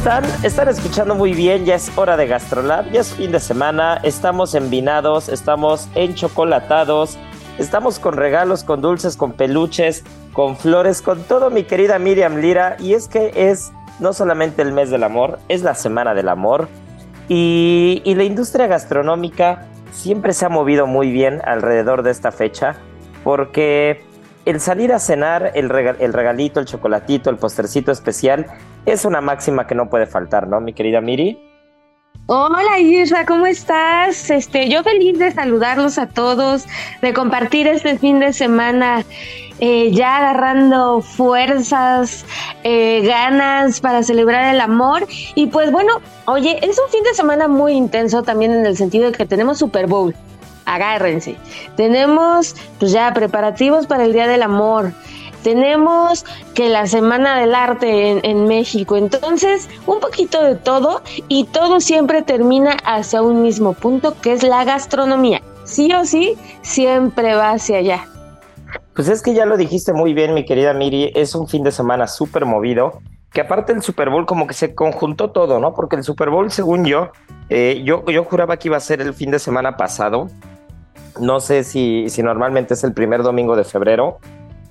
están? Están escuchando muy bien, ya es hora de Gastrolab, ya es fin de semana, estamos envinados, estamos enchocolatados, estamos con regalos, con dulces, con peluches, con flores, con todo mi querida Miriam Lira, y es que es no solamente el mes del amor, es la semana del amor, y, y la industria gastronómica siempre se ha movido muy bien alrededor de esta fecha, porque el salir a cenar, el, regalito, el chocolatito, el postercito especial, es una máxima que no puede faltar, ¿no, mi querida Miri? Hola Isra, ¿cómo estás? Este, yo feliz de saludarlos a todos, de compartir este fin de semana, eh, ya agarrando fuerzas, eh, ganas para celebrar el amor. Y pues bueno, oye, es un fin de semana muy intenso también en el sentido de que tenemos Super Bowl agárrense. Tenemos pues ya preparativos para el Día del Amor. Tenemos que la Semana del Arte en, México. Entonces, un poquito de todo y todo siempre termina hacia un mismo punto, que es la gastronomía. Sí o sí, siempre va hacia allá. Pues es que ya lo dijiste muy bien, mi querida Miri, es un fin de semana súper movido, que aparte del Super Bowl como que se conjuntó todo, ¿no? Porque el Super Bowl, según yo, eh, yo, yo juraba que iba a ser el fin de semana pasado, no sé si, si normalmente es el primer domingo de febrero,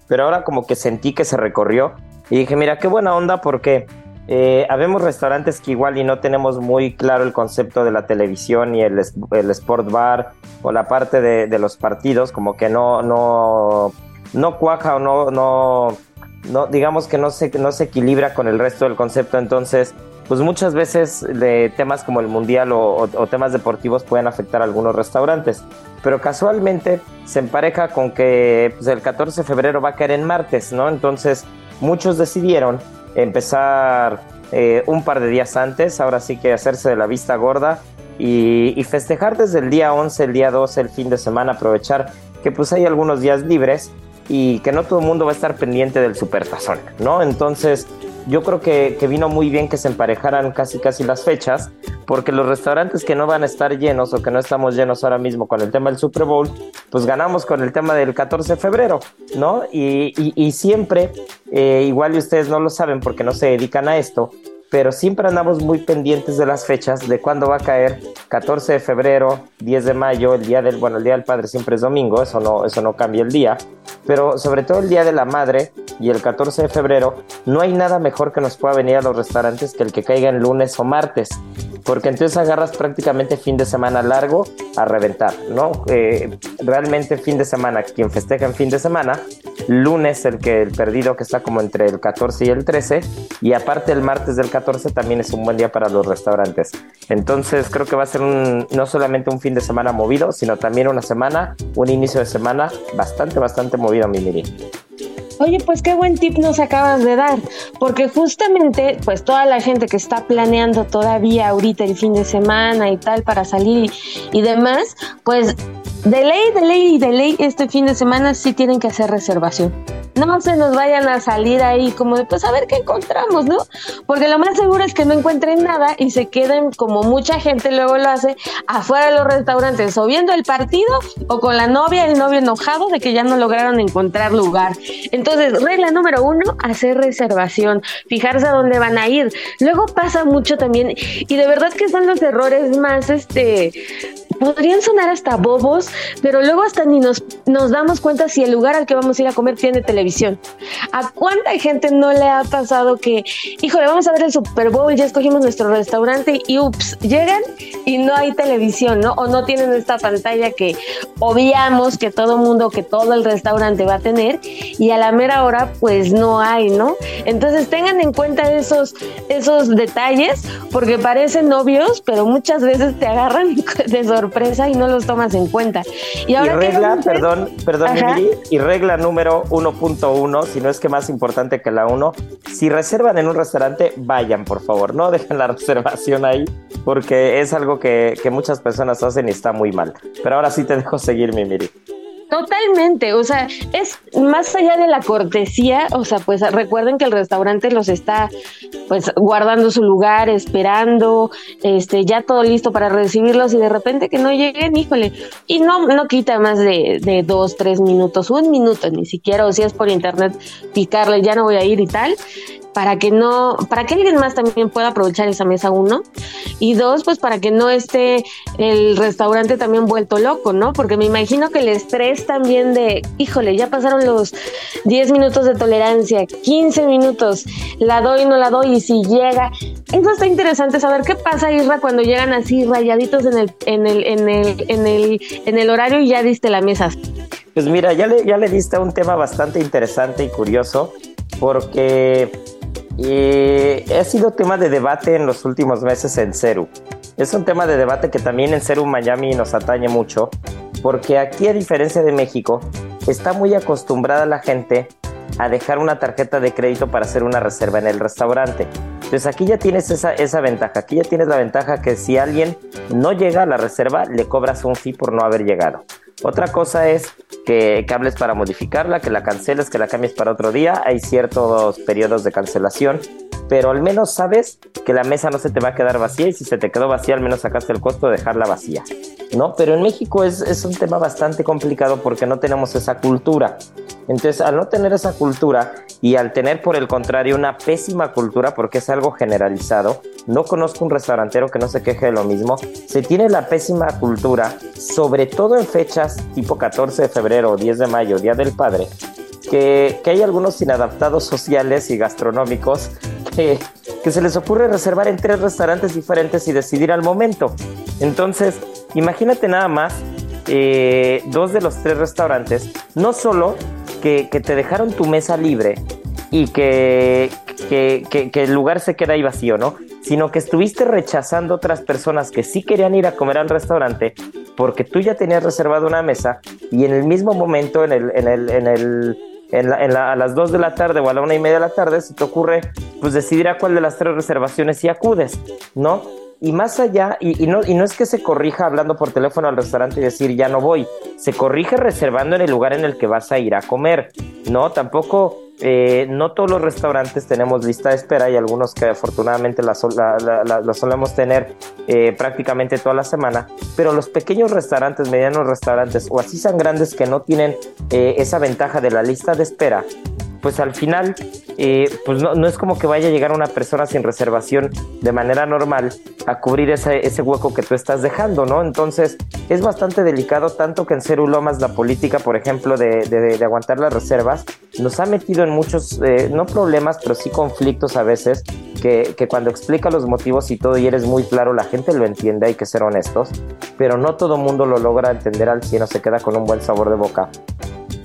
pero ahora como que sentí que se recorrió y dije, mira, qué buena onda porque eh, habemos restaurantes que igual y no tenemos muy claro el concepto de la televisión y el, el sport bar o la parte de, los partidos, como que no, no, no cuaja o no, no, no digamos que no se, no se equilibra con el resto del concepto, entonces pues muchas veces temas como el mundial o, temas deportivos pueden afectar a algunos restaurantes. Pero casualmente se empareja con que pues, el 14 de febrero va a caer en martes, ¿no? Entonces muchos decidieron empezar eh, un par de días antes, ahora sí que hacerse de la vista gorda y, y, festejar desde el día 11, el día 12, el fin de semana, aprovechar que pues hay algunos días libres y que no todo el mundo va a estar pendiente del supertazón, ¿no? Entonces yo creo que, vino muy bien que se emparejaran casi casi las fechas, porque los restaurantes que no van a estar llenos o que no estamos llenos ahora mismo con el tema del Super Bowl, pues ganamos con el tema del 14 de febrero, ¿no? Y, y, siempre, eh, igual y ustedes no lo saben porque no se dedican a esto, pero siempre andamos muy pendientes de las fechas, de cuándo va a caer. 14 de febrero, 10 de mayo, el día del, bueno, el día del padre siempre es domingo, eso no, eso no cambia el día, pero sobre todo el día de la madre y el 14 de febrero, no hay nada mejor que nos pueda venir a los restaurantes que el que caiga en lunes o martes, porque entonces agarras prácticamente fin de semana largo a reventar, ¿no? Eh, realmente fin de semana, quien festeja en fin de semana, lunes el que el perdido que está como entre el 14 y el 13, y aparte el martes del 14 también es un buen día para los restaurantes. Entonces creo que va a ser no solamente un fin de semana movido, sino también una semana, un inicio de semana bastante, bastante movido, mi Miri. Oye, pues qué buen tip nos acabas de dar, porque justamente, pues toda la gente que está planeando todavía ahorita el fin de semana y tal para salir y, demás, pues de ley, de ley y de ley, este fin de semana sí tienen que hacer reservación. No se nos vayan a salir ahí como de, pues a ver qué encontramos, ¿no? Porque lo más seguro es que no encuentren nada y se queden como mucha gente luego lo hace afuera de los restaurantes o viendo el partido o con la novia, el novio enojado de que ya no lograron encontrar lugar. Entonces, regla número uno, hacer reservación, fijarse a dónde van a ir. Luego pasa mucho también y de verdad que son los errores más, este, podrían sonar hasta bobos, pero luego hasta ni nos, nos damos cuenta si el lugar al que vamos a ir a comer tiene televisión. ¿A cuánta gente no le ha pasado que, híjole, vamos a ver el Super Bowl, ya escogimos nuestro restaurante y ups, llegan y no hay televisión, ¿no? O no tienen esta pantalla que obviamos que todo mundo, que todo el restaurante va a tener y a la mera hora pues no hay, ¿no? Entonces tengan en cuenta esos, esos detalles porque parecen obvios, pero muchas veces te agarran de sorpresa y no los tomas en cuenta. Y, ahora regla, perdón, perdón, y regla número 1.1, si no es que más importante que la 1, si reservan en un restaurante, vayan, por favor, no dejen la reservación ahí, porque es algo que, que muchas personas hacen y está muy mal. Pero ahora sí te dejo seguir, mi Miri. Totalmente, o sea, es más allá de la cortesía, o sea, pues recuerden que el restaurante los está pues guardando su lugar, esperando, este, ya todo listo para recibirlos y de repente que no lleguen, híjole, y no, no quita más de, de dos, tres minutos, un minuto ni siquiera, o si es por internet, picarle, ya no voy a ir y tal, para que no, para que alguien más también pueda aprovechar esa mesa uno y dos, pues para que no esté el restaurante también vuelto loco, ¿no? Porque me imagino que el estrés también de, híjole, ya pasaron los 10 minutos de tolerancia, 15 minutos, la doy, no la doy y si llega, eso está interesante saber qué pasa Isra cuando llegan así rayaditos en el en el en el en el en el horario y ya diste la mesa. Pues mira, ya le, ya le diste un tema bastante interesante y curioso porque y ha sido tema de debate en los últimos meses en Ceru. Es un tema de debate que también en Ceru Miami nos atañe mucho, porque aquí a diferencia de México, está muy acostumbrada la gente a dejar una tarjeta de crédito para hacer una reserva en el restaurante. Entonces aquí ya tienes esa, esa ventaja, aquí ya tienes la ventaja que si alguien no llega a la reserva, le cobras un fee por no haber llegado. Otra cosa es que, hables para modificarla, que la canceles, que la cambies para otro día. Hay ciertos periodos de cancelación, pero al menos sabes que la mesa no se te va a quedar vacía y si se te quedó vacía, al menos sacaste el costo de dejarla vacía. ¿No? Pero en México es, es un tema bastante complicado porque no tenemos esa cultura. Entonces, al no tener esa cultura y al tener por el contrario una pésima cultura, porque es algo generalizado, no conozco un restaurantero que no se queje de lo mismo, se tiene la pésima cultura, sobre todo en fechas tipo 14 de febrero o 10 de mayo, Día del Padre, que, que hay algunos inadaptados sociales y gastronómicos que, se les ocurre reservar en tres restaurantes diferentes y decidir al momento. Entonces, imagínate nada más eh, dos de los tres restaurantes, no solo que, te dejaron tu mesa libre y que, que, el lugar se queda ahí vacío, ¿no? Sino que estuviste rechazando otras personas que sí querían ir a comer al restaurante porque tú ya tenías reservado una mesa y en el mismo momento, en el, en el, en el, en a las 2 de la tarde o a la una y media de la tarde, se te ocurre pues decidir a cuál de las tres reservaciones y acudes, ¿no? y más allá, y, no, y no es que se corrija hablando por teléfono al restaurante y decir ya no voy, se corrige reservando en el lugar en el que vas a ir a comer, ¿no? Tampoco, eh, no todos los restaurantes tenemos lista de espera y algunos que afortunadamente la, solemos tener eh, prácticamente toda la semana, pero los pequeños restaurantes, medianos restaurantes o así sean grandes que no tienen eh, esa ventaja de la lista de espera, pues al final, eh, pues no, es como que vaya a llegar una persona sin reservación de manera normal a cubrir ese, ese hueco que tú estás dejando, ¿no? Entonces, es bastante delicado, tanto que en Cerulomas la política, por ejemplo, de, de, aguantar las reservas, nos ha metido en muchos, eh, no problemas, pero sí conflictos a veces, que, que cuando explica los motivos y todo y eres muy claro, la gente lo entiende, hay que ser honestos, pero no todo mundo lo logra entender al 100 o se queda con un buen sabor de boca.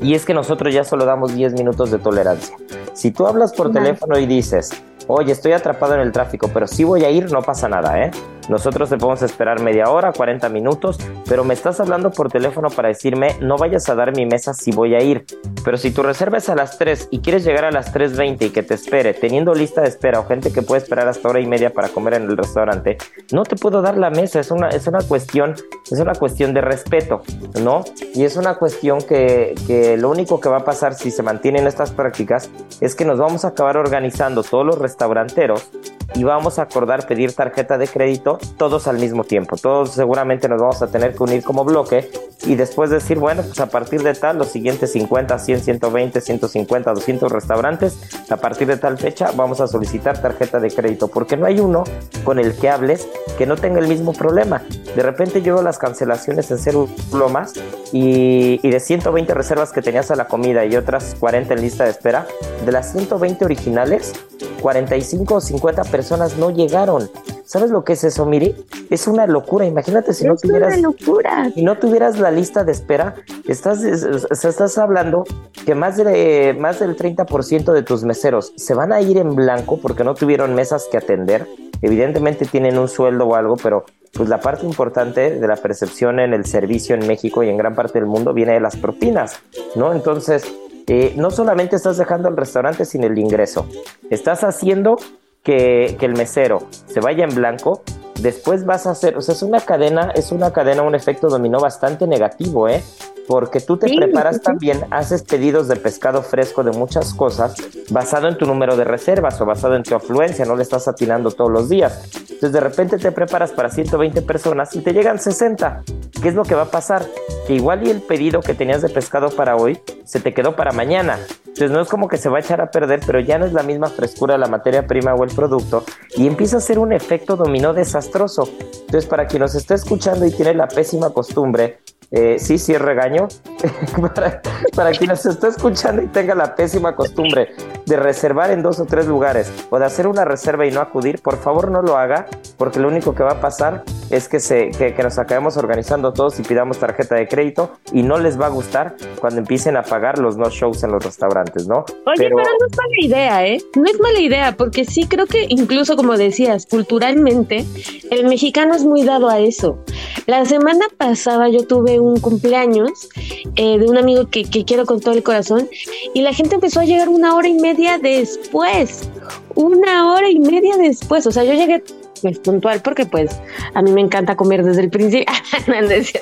Y es que nosotros ya solo damos 10 minutos de tolerancia. Si tú hablas por teléfono y dices, oye, estoy atrapado en el tráfico, pero si voy a ir, no pasa nada, ¿eh? Nosotros te podemos esperar media hora, 40 minutos, pero me estás hablando por teléfono para decirme, no vayas a dar mi mesa si voy a ir. Pero si tu reserva es a las 3 y quieres llegar a las 3.20 y que te espere, teniendo lista de espera o gente que puede esperar hasta hora y media para comer en el restaurante, no te puedo dar la mesa. Es una, es una cuestión es una cuestión de respeto, ¿no? Y es una cuestión que, que lo único que va a pasar si se mantienen estas prácticas es que nos vamos a acabar organizando todos los restauranteros y vamos a acordar pedir tarjeta de crédito todos al mismo tiempo. Todos seguramente nos vamos a tener que unir como bloque y después decir, bueno, pues a partir de tal, los siguientes 50, 100, 120, 150, 200 restaurantes, a partir de tal fecha vamos a solicitar tarjeta de crédito, porque no hay uno con el que hables que no tenga el mismo problema. De repente yo las cancelaciones en ser lomas y, y de 120 reservas que tenías a la comida y otras 40 en lista de espera, de las 120 originales, 45 o 50 personas no llegaron. ¿Sabes lo que es eso, Miri? Es una locura. Imagínate si no tuvieras. Una locura. No tuvieras la lista de espera. Estás, estás hablando que más, de, más del 30% de tus meseros se van a ir en blanco porque no tuvieron mesas que atender. Evidentemente tienen un sueldo o algo, pero pues la parte importante de la percepción en el servicio en México y en gran parte del mundo viene de las propinas, ¿no? Entonces, eh, no solamente estás dejando al restaurante sin el ingreso, estás haciendo que, que, el mesero se vaya en blanco, después vas a hacer, o sea, es una cadena, es una cadena, un efecto dominó bastante negativo, ¿eh? Porque tú te Sí, preparas sí, también, haces pedidos de pescado fresco de muchas cosas basado en tu número de reservas o basado en tu afluencia, no le estás atinando todos los días. Entonces de repente te preparas para 120 personas y te llegan 60. ¿Qué es lo que va a pasar? Que igual y el pedido que tenías de pescado para hoy se te quedó para mañana. Entonces no es como que se va a echar a perder, pero ya no es la misma frescura la materia prima o el producto y empieza a ser un efecto dominó desastroso. Entonces para quien nos está escuchando y tiene la pésima costumbre, eh, sí, sí es regaño, para, para quien nos está escuchando y tenga la pésima costumbre de reservar en dos o tres lugares o de hacer una reserva y no acudir, por favor no lo haga, porque lo único que va a pasar es que, se, que, que nos acabemos organizando todos y pidamos tarjeta de crédito y no les va a gustar cuando empiecen a pagar los no shows en los restaurantes, ¿no? Oye, pero... no es mala idea, ¿eh? No es mala idea, porque sí creo que incluso como decías, culturalmente, el mexicano es muy dado a eso. La semana pasada yo tuve un cumpleaños eh, de un amigo que, que quiero con todo el corazón y la gente empezó a llegar una hora y media después. Una hora y media después. O sea, yo llegué pues puntual porque pues a mí me encanta comer desde el principio. es.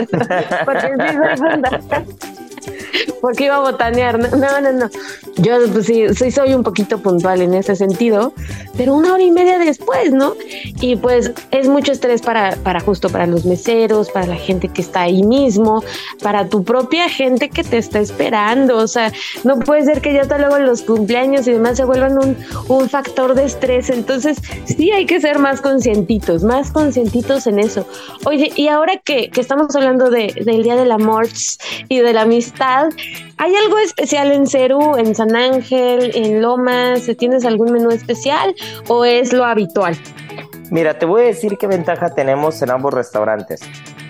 Porque porque iba a botanear. No, no, no. Yo pues, sí, sí soy un poquito puntual en ese sentido, pero una hora y media después, ¿no? Y pues es mucho estrés para, para justo para los meseros, para la gente que está ahí mismo, para tu propia gente que te está esperando. O sea, no puede ser que ya hasta luego los cumpleaños y demás se vuelvan un, un factor de estrés. Entonces, sí hay que ser más conscientitos, más conscientitos en eso. Oye, y ahora que, que estamos hablando de, del Día del Amor y de la amistad, ¿hay algo especial en Ceru, en San Ángel, en Lomas? ¿Tienes algún menú especial o es lo habitual? Mira, te voy a decir qué ventaja tenemos en ambos restaurantes.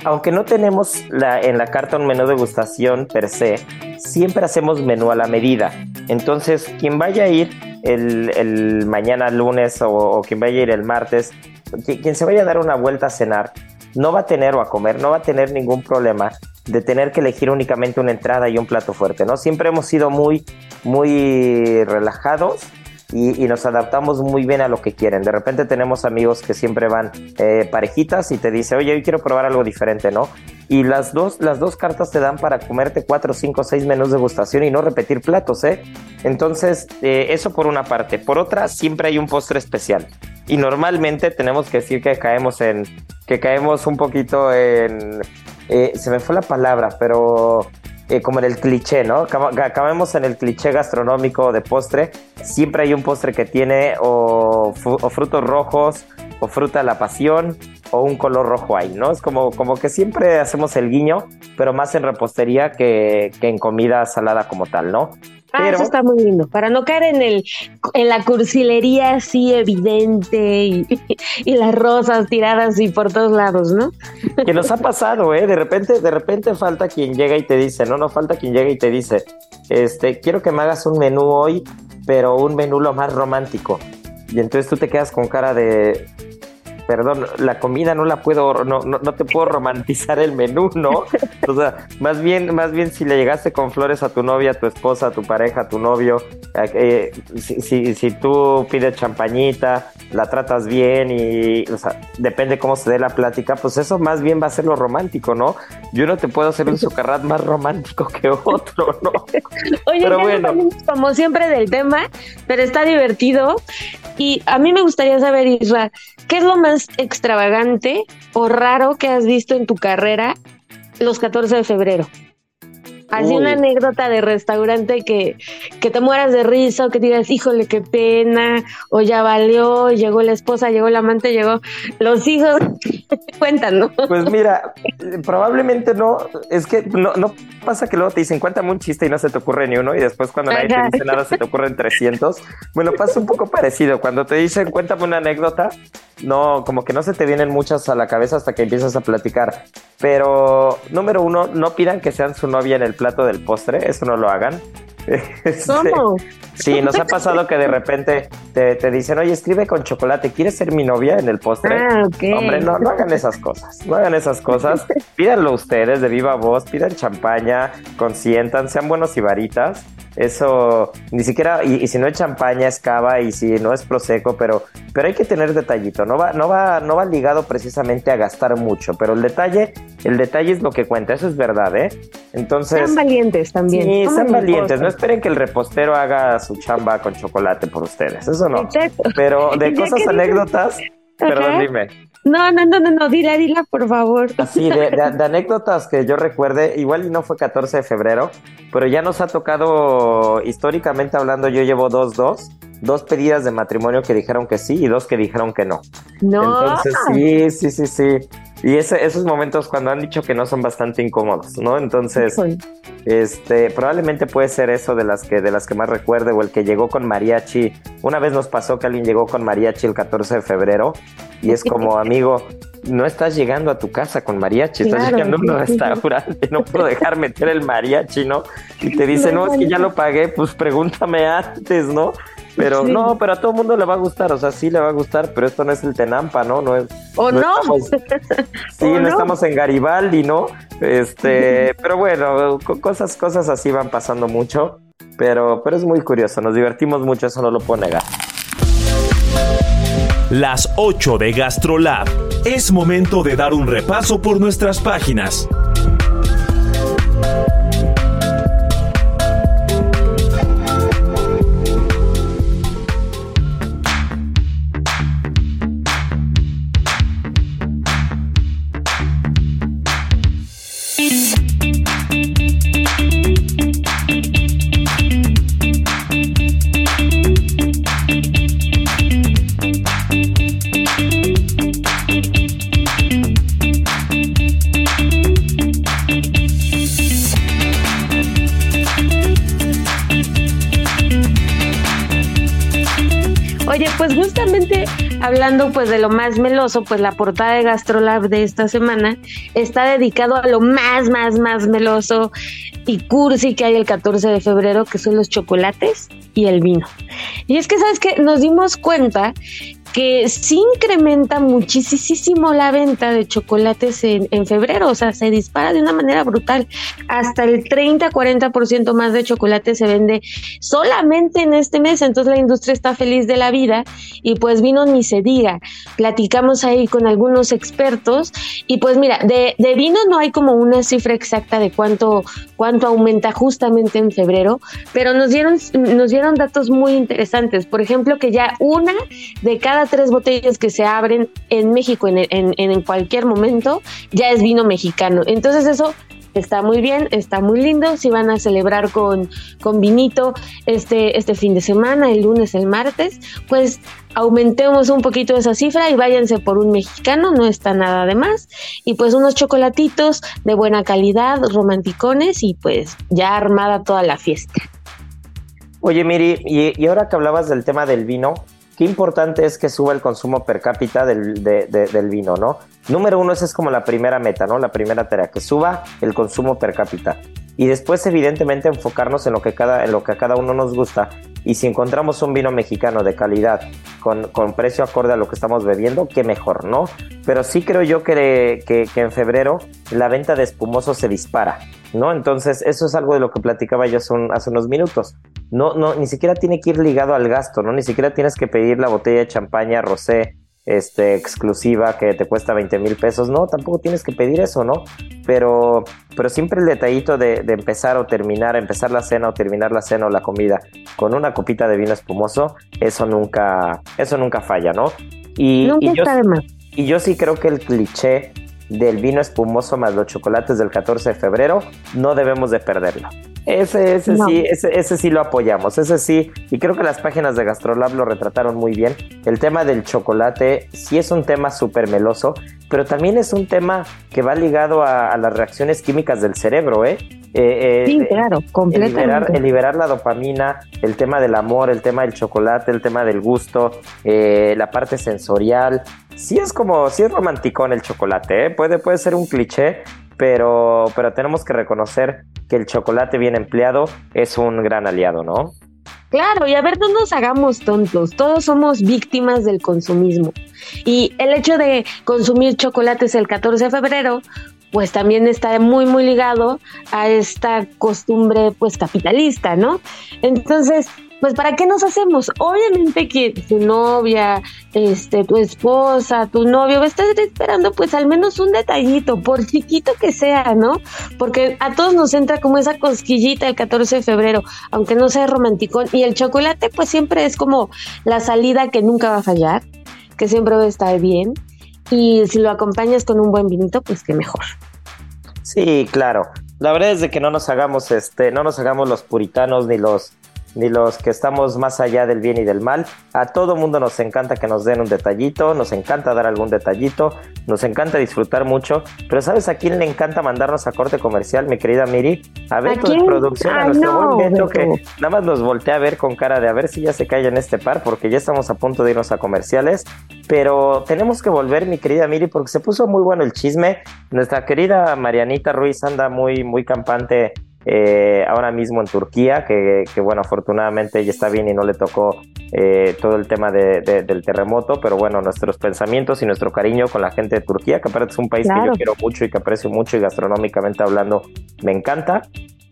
Aunque no tenemos en la carta un menú de gustación per se, siempre hacemos menú a la medida. Entonces, quien vaya a ir el, mañana lunes o, o, quien vaya a ir el martes, quien, quien se vaya a dar una vuelta a cenar, no va a tener o a comer, no va a tener ningún problema de tener que elegir únicamente una entrada y un plato fuerte, ¿no? Siempre hemos sido muy, muy relajados y, nos adaptamos muy bien a lo que quieren. De repente tenemos amigos que siempre van eh, parejitas y te dice, oye, hoy quiero probar algo diferente, ¿no? Y las dos, las dos cartas te dan para comerte cuatro, cinco, seis menús de gustación y no repetir platos, ¿eh? Entonces, eh, eso por una parte. Por otra, siempre hay un postre especial. Y normalmente tenemos que decir que caemos en, que caemos un poquito en, eh, se me fue la palabra, pero eh, como en el cliché, ¿no? Acabemos en el cliché gastronómico de postre. Siempre hay un postre que tiene o, o, frutos rojos, o fruta de la pasión, o un color rojo ahí, ¿no? Es como, como que siempre hacemos el guiño, pero más en repostería que, que en comida salada como tal, ¿no? Ah, Pero, eso está muy lindo, para no caer en el en la cursilería así evidente y, y, las rosas tiradas y por todos lados, ¿no? Que nos ha pasado, ¿eh? De repente, de repente falta quien llega y te dice, no, no falta quien llega y te dice, este, quiero que me hagas un menú hoy, pero un menú lo más romántico. Y entonces tú te quedas con cara de, perdón, la comida no la puedo, no, no, no, te puedo romantizar el menú, ¿no? O sea, más bien, más bien si le llegaste con flores a tu novia, a tu esposa, a tu pareja, a tu novio, eh, si, si, si, tú pides champañita, la tratas bien y, o sea, depende cómo se dé la plática, pues eso más bien va a ser lo romántico, ¿no? Yo no te puedo hacer un socarrat más romántico que otro, ¿no? Oye, pero bueno. como siempre del tema, pero está divertido. Y a mí me gustaría saber, Isra, ¿qué es lo más extravagante o raro que has visto en tu carrera los 14 de febrero? Así una anécdota de restaurante que, que te mueras de risa o que digas, híjole, qué pena, o ya valió, llegó la esposa, llegó el amante, llegó los hijos. Cuéntanos. Pues mira, probablemente no, es que no, no pasa que luego te dicen, cuéntame un chiste y no se te ocurre ni uno, y después cuando nadie te dice nada se te ocurren 300. Bueno, pasa un poco parecido. Cuando te dicen, cuéntame una anécdota, no, como que no se te vienen muchas a la cabeza hasta que empiezas a platicar. Pero, número uno, no pidan que sean su novia en el plato del postre, eso no lo hagan. ¿Cómo? Sí, nos ha pasado que de repente te, dicen, oye, escribe con chocolate, ¿quieres ser mi novia en el postre? Ah, Hombre, no, no hagan esas cosas, no hagan esas cosas. Pídanlo ustedes de viva voz, pidan champaña, consientan, sean buenos y varitas eso ni siquiera, y, si no es champaña, es cava, y si no es prosecco, pero, pero hay que tener detallito. No va, no va, no va ligado precisamente a gastar mucho, pero el detalle, el detalle es lo que cuenta, eso es verdad, ¿eh? Entonces. Sean valientes también. Sí, sean valientes. No esperen que el repostero haga su chamba con chocolate por ustedes. Eso no. Pero de cosas anécdotas, perdón, dime. No, no, no, no, no, dila, dila, por favor. Así, de, de, anécdotas que yo recuerde, igual y no fue 14 de febrero, pero ya nos ha tocado, históricamente hablando, yo llevo dos, dos, dos pedidas de matrimonio que dijeron que sí y dos que dijeron que no. No. Entonces, sí, sí, sí, sí. Y ese, esos momentos cuando han dicho que no son bastante incómodos, ¿no? Entonces, este, probablemente puede ser eso de las que, de las que más recuerde, o el que llegó con mariachi. Una vez nos pasó que alguien llegó con mariachi el 14 de febrero, y es como, amigo, no estás llegando a tu casa con mariachi, estás llegando a un restaurante, no puedo dejar meter el mariachi, ¿no? Y te dice, no, es que ya lo pagué, pues pregúntame antes, ¿no? Pero no, pero a todo el mundo le va a gustar, o sea, sí le va a gustar, pero esto no es el Tenampa, ¿no? no es, ¿O no? sí, no, estamos en Garibaldi, ¿no? Este, pero bueno, cosas, cosas así van pasando mucho, pero, pero es muy curioso, nos divertimos mucho, eso no lo puedo negar. Las 8 de GastroLab. Es momento de dar un repaso por nuestras páginas. Hablando pues de lo más meloso, pues la portada de GastroLab de esta semana está dedicado a lo más, más, más meloso y cursi que hay el 14 de febrero, que son los chocolates y el vino. Y es que, ¿sabes que Nos dimos cuenta que sí incrementa muchísimo la venta de chocolates en, en, febrero, o sea, se dispara de una manera brutal. Hasta el 30-40% más de chocolate se vende solamente en este mes, entonces la industria está feliz de la vida y pues vino ni se diga. Platicamos ahí con algunos expertos y pues mira, de, de vino no hay como una cifra exacta de cuánto, cuánto aumenta justamente en febrero, pero nos dieron, nos dieron datos muy interesantes. Por ejemplo, que ya una de cada tres botellas que se abren en México en, en, cualquier momento ya es vino mexicano. Entonces eso está muy bien, está muy lindo. Si van a celebrar con, con vinito este, este fin de semana, el lunes, el martes, pues aumentemos un poquito esa cifra y váyanse por un mexicano, no está nada de más. Y pues unos chocolatitos de buena calidad, romanticones y pues ya armada toda la fiesta. Oye, Miri, y ahora que hablabas del tema del vino, qué importante es que suba el consumo per cápita del, del vino, ¿no? Número uno, esa es como la primera meta, ¿no? La primera tarea, que suba el consumo per cápita. Y después, evidentemente, enfocarnos en lo que, cada, en lo que a cada uno nos gusta. y si encontramos un vino mexicano de calidad con, con precio acorde a lo que estamos bebiendo, qué mejor, ¿no? Pero sí creo yo que, que, que en febrero la venta de espumosos se dispara, ¿no? Entonces eso es algo de lo que platicaba yo hace, hace unos minutos. No, no, ni siquiera tiene que ir ligado al gasto, ¿no? Ni siquiera tienes que pedir la botella de champaña rosé este, exclusiva que te cuesta 20 mil pesos. No, tampoco tienes que pedir eso, ¿no? Pero, pero siempre el detallito de, de, empezar o terminar, empezar la cena o terminar la cena o la comida con una copita de vino espumoso, eso nunca, eso nunca falla, ¿no? Y, nunca y yo, está de más. Y yo sí creo que el cliché del vino espumoso más los chocolates del 14 de febrero, no debemos de perderlo. Ese, ese sí, ese, ese, sí lo apoyamos, ese sí, y creo que las páginas de Gastrolab lo retrataron muy bien. El tema del chocolate sí es un tema súper meloso, pero también es un tema que va ligado a, a las reacciones químicas del cerebro, ¿eh? Eh, eh, sí, claro, completamente. El liberar, el liberar, la dopamina, el tema del amor, el tema del chocolate, el tema del gusto, eh, la parte sensorial. Sí es como, sí es romanticón el chocolate, ¿eh? puede, puede ser un cliché, pero, pero tenemos que reconocer que el chocolate bien empleado es un gran aliado, ¿no? Claro, y a ver, no nos hagamos tontos, todos somos víctimas del consumismo. Y el hecho de consumir chocolates el 14 de febrero, pues también está muy, muy ligado a esta costumbre, pues, capitalista, ¿no? Entonces, pues, ¿para qué nos hacemos? Obviamente que tu novia, este, tu esposa, tu novio estar esperando, pues, al menos un detallito, por chiquito que sea, ¿no? Porque a todos nos entra como esa cosquillita el 14 de febrero, aunque no sea romántico. Y el chocolate, pues, siempre es como la salida que nunca va a fallar, que siempre va a estar bien y si lo acompañas con un buen vinito, pues qué mejor. Sí, claro. La verdad es de que no nos hagamos este, no nos hagamos los puritanos ni los ni los que estamos más allá del bien y del mal. A todo mundo nos encanta que nos den un detallito, nos encanta dar algún detallito, nos encanta disfrutar mucho, pero ¿sabes a quién le encanta mandarnos a corte comercial, mi querida Miri? A Beto de producción, a nuestro no, buen Beto, que nada más nos voltea a ver con cara de a ver si ya se cae en este par, porque ya estamos a punto de irnos a comerciales, pero tenemos que volver, mi querida Miri, porque se puso muy bueno el chisme. Nuestra querida Marianita Ruiz anda muy, muy campante eh, ahora mismo en Turquía, que, que, bueno, afortunadamente ella está bien y no le tocó eh, todo el tema de, de, del terremoto, pero bueno, nuestros pensamientos y nuestro cariño con la gente de Turquía, que aparte es un país claro. que yo quiero mucho y que aprecio mucho y gastronómicamente hablando me encanta.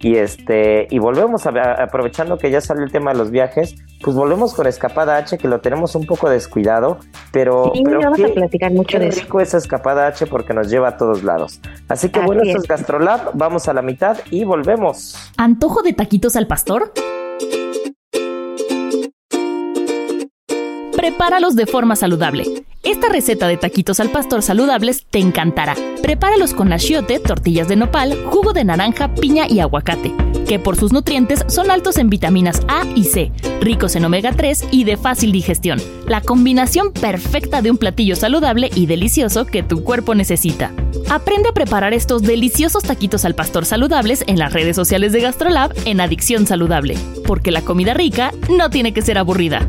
Y este, y volvemos a, a, aprovechando que ya salió el tema de los viajes, pues volvemos con Escapada H, que lo tenemos un poco descuidado, pero, sí, pero vamos qué, a platicar mucho qué de eso. rico esa Escapada H porque nos lleva a todos lados. Así que Así bueno, esto es Gastrolab, vamos a la mitad y volvemos. ¿Antojo de taquitos al pastor? Prepáralos de forma saludable. Esta receta de taquitos al pastor saludables te encantará. Prepáralos con achiote, tortillas de nopal, jugo de naranja, piña y aguacate, que por sus nutrientes son altos en vitaminas A y C, ricos en omega 3 y de fácil digestión. La combinación perfecta de un platillo saludable y delicioso que tu cuerpo necesita. Aprende a preparar estos deliciosos taquitos al pastor saludables en las redes sociales de GastroLab en Adicción Saludable, porque la comida rica no tiene que ser aburrida.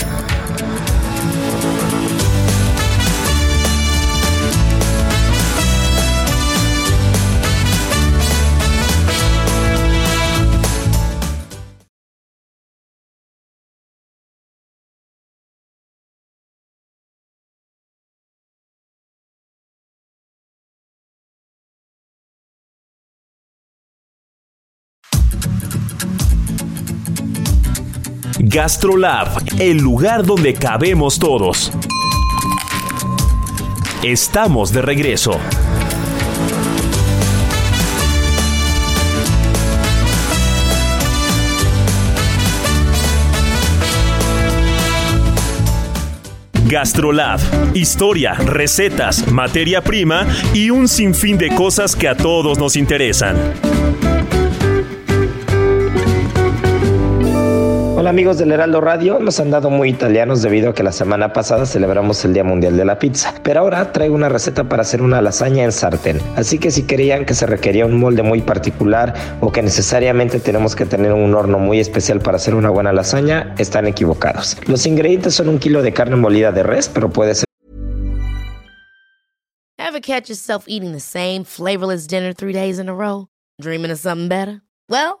Gastrolab, el lugar donde cabemos todos. Estamos de regreso. Gastrolab, historia, recetas, materia prima y un sinfín de cosas que a todos nos interesan. Hola amigos del Heraldo Radio, nos han dado muy italianos debido a que la semana pasada celebramos el Día Mundial de la Pizza, pero ahora traigo una receta para hacer una lasaña en sartén, así que si creían que se requería un molde muy particular o que necesariamente tenemos que tener un horno muy especial para hacer una buena lasaña, están equivocados. Los ingredientes son un kilo de carne molida de res, pero puede ser catch yourself eating the same flavorless dinner three days in a row? Dreaming of something better? Well,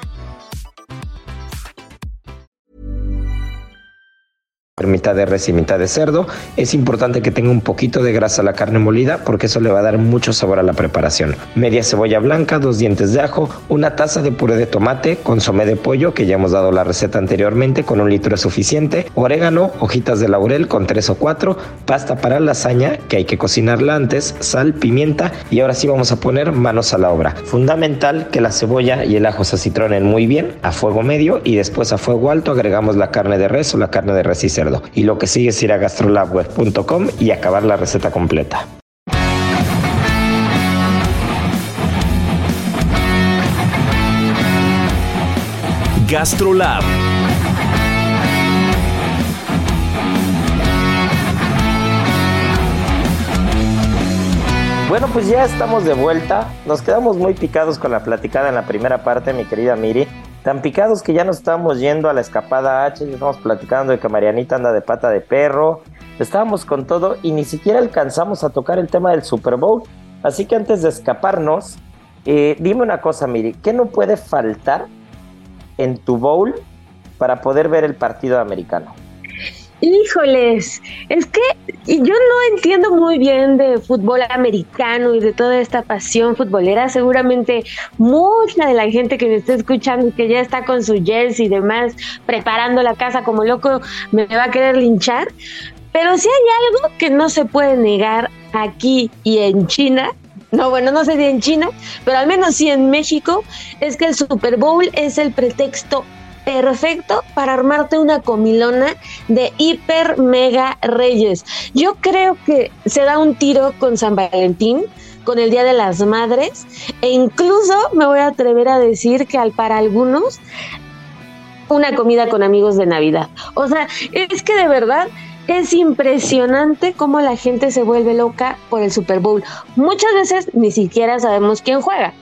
Mitad de res y mitad de cerdo. Es importante que tenga un poquito de grasa la carne molida porque eso le va a dar mucho sabor a la preparación. Media cebolla blanca, dos dientes de ajo, una taza de puré de tomate, consomé de pollo que ya hemos dado la receta anteriormente con un litro es suficiente, orégano, hojitas de laurel con tres o cuatro, pasta para lasaña que hay que cocinarla antes, sal, pimienta y ahora sí vamos a poner manos a la obra. Fundamental que la cebolla y el ajo se citronen muy bien a fuego medio y después a fuego alto agregamos la carne de res o la carne de res y cerdo. Y lo que sigue es ir a gastrolabweb.com y acabar la receta completa. GastroLab. Bueno, pues ya estamos de vuelta. Nos quedamos muy picados con la platicada en la primera parte, mi querida Miri. Tan picados que ya nos estamos yendo a la escapada H, ya estamos platicando de que Marianita anda de pata de perro. Estábamos con todo y ni siquiera alcanzamos a tocar el tema del Super Bowl. Así que antes de escaparnos, eh, dime una cosa, Miri, ¿qué no puede faltar en tu bowl para poder ver el partido americano? Híjoles, es que yo no entiendo muy bien de fútbol americano y de toda esta pasión futbolera. Seguramente mucha de la gente que me está escuchando y que ya está con su jersey y demás preparando la casa como loco me va a querer linchar. Pero si hay algo que no se puede negar aquí y en China, no, bueno, no sé si en China, pero al menos sí en México, es que el Super Bowl es el pretexto perfecto para armarte una comilona de hiper mega reyes. Yo creo que se da un tiro con San Valentín, con el Día de las Madres, e incluso me voy a atrever a decir que al, para algunos una comida con amigos de Navidad. O sea, es que de verdad es impresionante cómo la gente se vuelve loca por el Super Bowl. Muchas veces ni siquiera sabemos quién juega.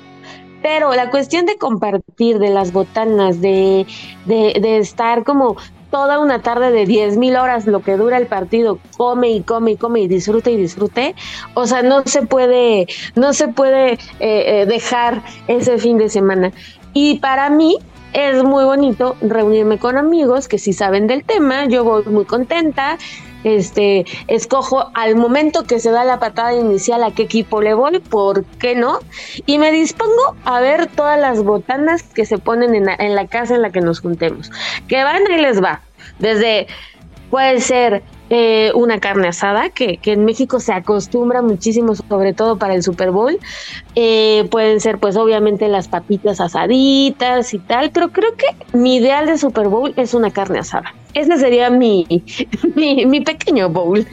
Pero la cuestión de compartir, de las botanas, de, de, estar como toda una tarde de 10 mil horas lo que dura el partido, come y come y come y disfrute y disfrute, o sea, no se puede, no se puede eh, eh, dejar ese fin de semana. Y para mí, es muy bonito reunirme con amigos que sí saben del tema, yo voy muy contenta, este, escojo al momento que se da la patada inicial a qué equipo le voy, por qué no, y me dispongo a ver todas las botanas que se ponen en la, en la casa en la que nos juntemos. Que van y les va. Desde puede ser eh, una carne asada, que, que, en México se acostumbra muchísimo, sobre todo para el Super Bowl. Eh, pueden ser, pues, obviamente las papitas asaditas y tal, pero creo que mi ideal de Super Bowl es una carne asada. Ese sería mi, mi, mi pequeño bowl.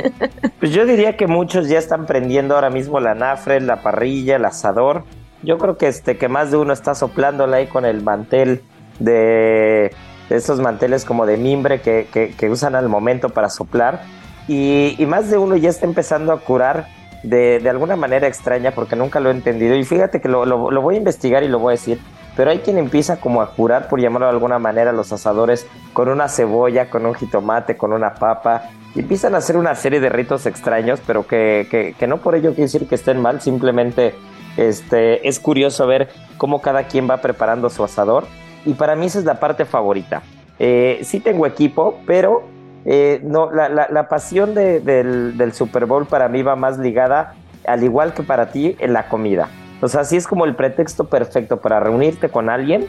Pues yo diría que muchos ya están prendiendo ahora mismo la nafre, la parrilla, el asador. Yo creo que este que más de uno está soplándola ahí con el mantel de esos manteles como de mimbre que, que, usan al momento para soplar. Y, más de uno ya está empezando a curar de, de, alguna manera extraña porque nunca lo he entendido. Y fíjate que lo, lo, voy a investigar y lo voy a decir. Pero hay quien empieza como a curar, por llamarlo de alguna manera, los asadores con una cebolla, con un jitomate, con una papa. Y empiezan a hacer una serie de ritos extraños, pero que, que, no por ello quiere decir que estén mal. Simplemente este, es curioso ver cómo cada quien va preparando su asador y para mí esa es la parte favorita. Eh, sí tengo equipo, pero eh, no, la, la, pasión del, del, Super Bowl para mí va más ligada, al igual que para ti, en la comida. O sea, sí es como el pretexto perfecto para reunirte con alguien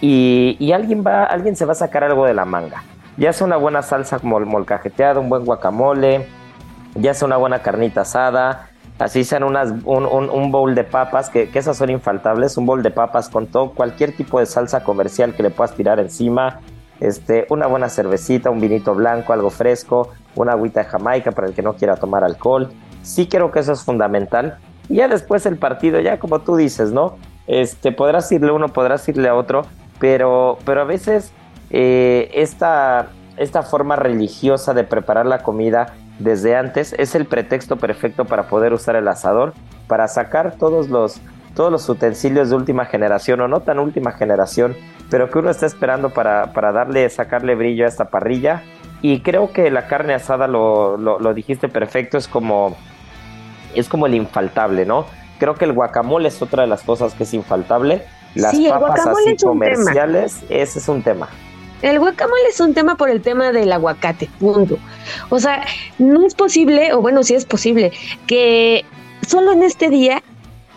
y, alguien, va, alguien se va a sacar algo de la manga. Ya sea una buena salsa como molcajeteada, un buen guacamole, ya sea una buena carnita asada, así sean unas, un, un, bowl de papas, que, que, esas son infaltables, un bowl de papas con todo, cualquier tipo de salsa comercial que le puedas tirar encima, este, una buena cervecita, un vinito blanco, algo fresco, una agüita de Jamaica para el que no quiera tomar alcohol. Sí creo que eso es fundamental. Ya después el partido, ya como tú dices, ¿no? Este, podrás irle uno, podrás irle a otro, pero, pero a veces eh, esta, esta forma religiosa de preparar la comida desde antes es el pretexto perfecto para poder usar el asador, para sacar todos los, todos los utensilios de última generación o no tan última generación, pero que uno está esperando para, para darle, sacarle brillo a esta parrilla. Y creo que la carne asada, lo, lo, dijiste perfecto, es como, es como el infaltable, ¿no? Creo que el guacamole es otra de las cosas que es infaltable. Las papas así comerciales, ese es un tema. El guacamole es un tema por el tema del aguacate, punto. O sea, no es posible, o bueno, sí es posible, que solo en este día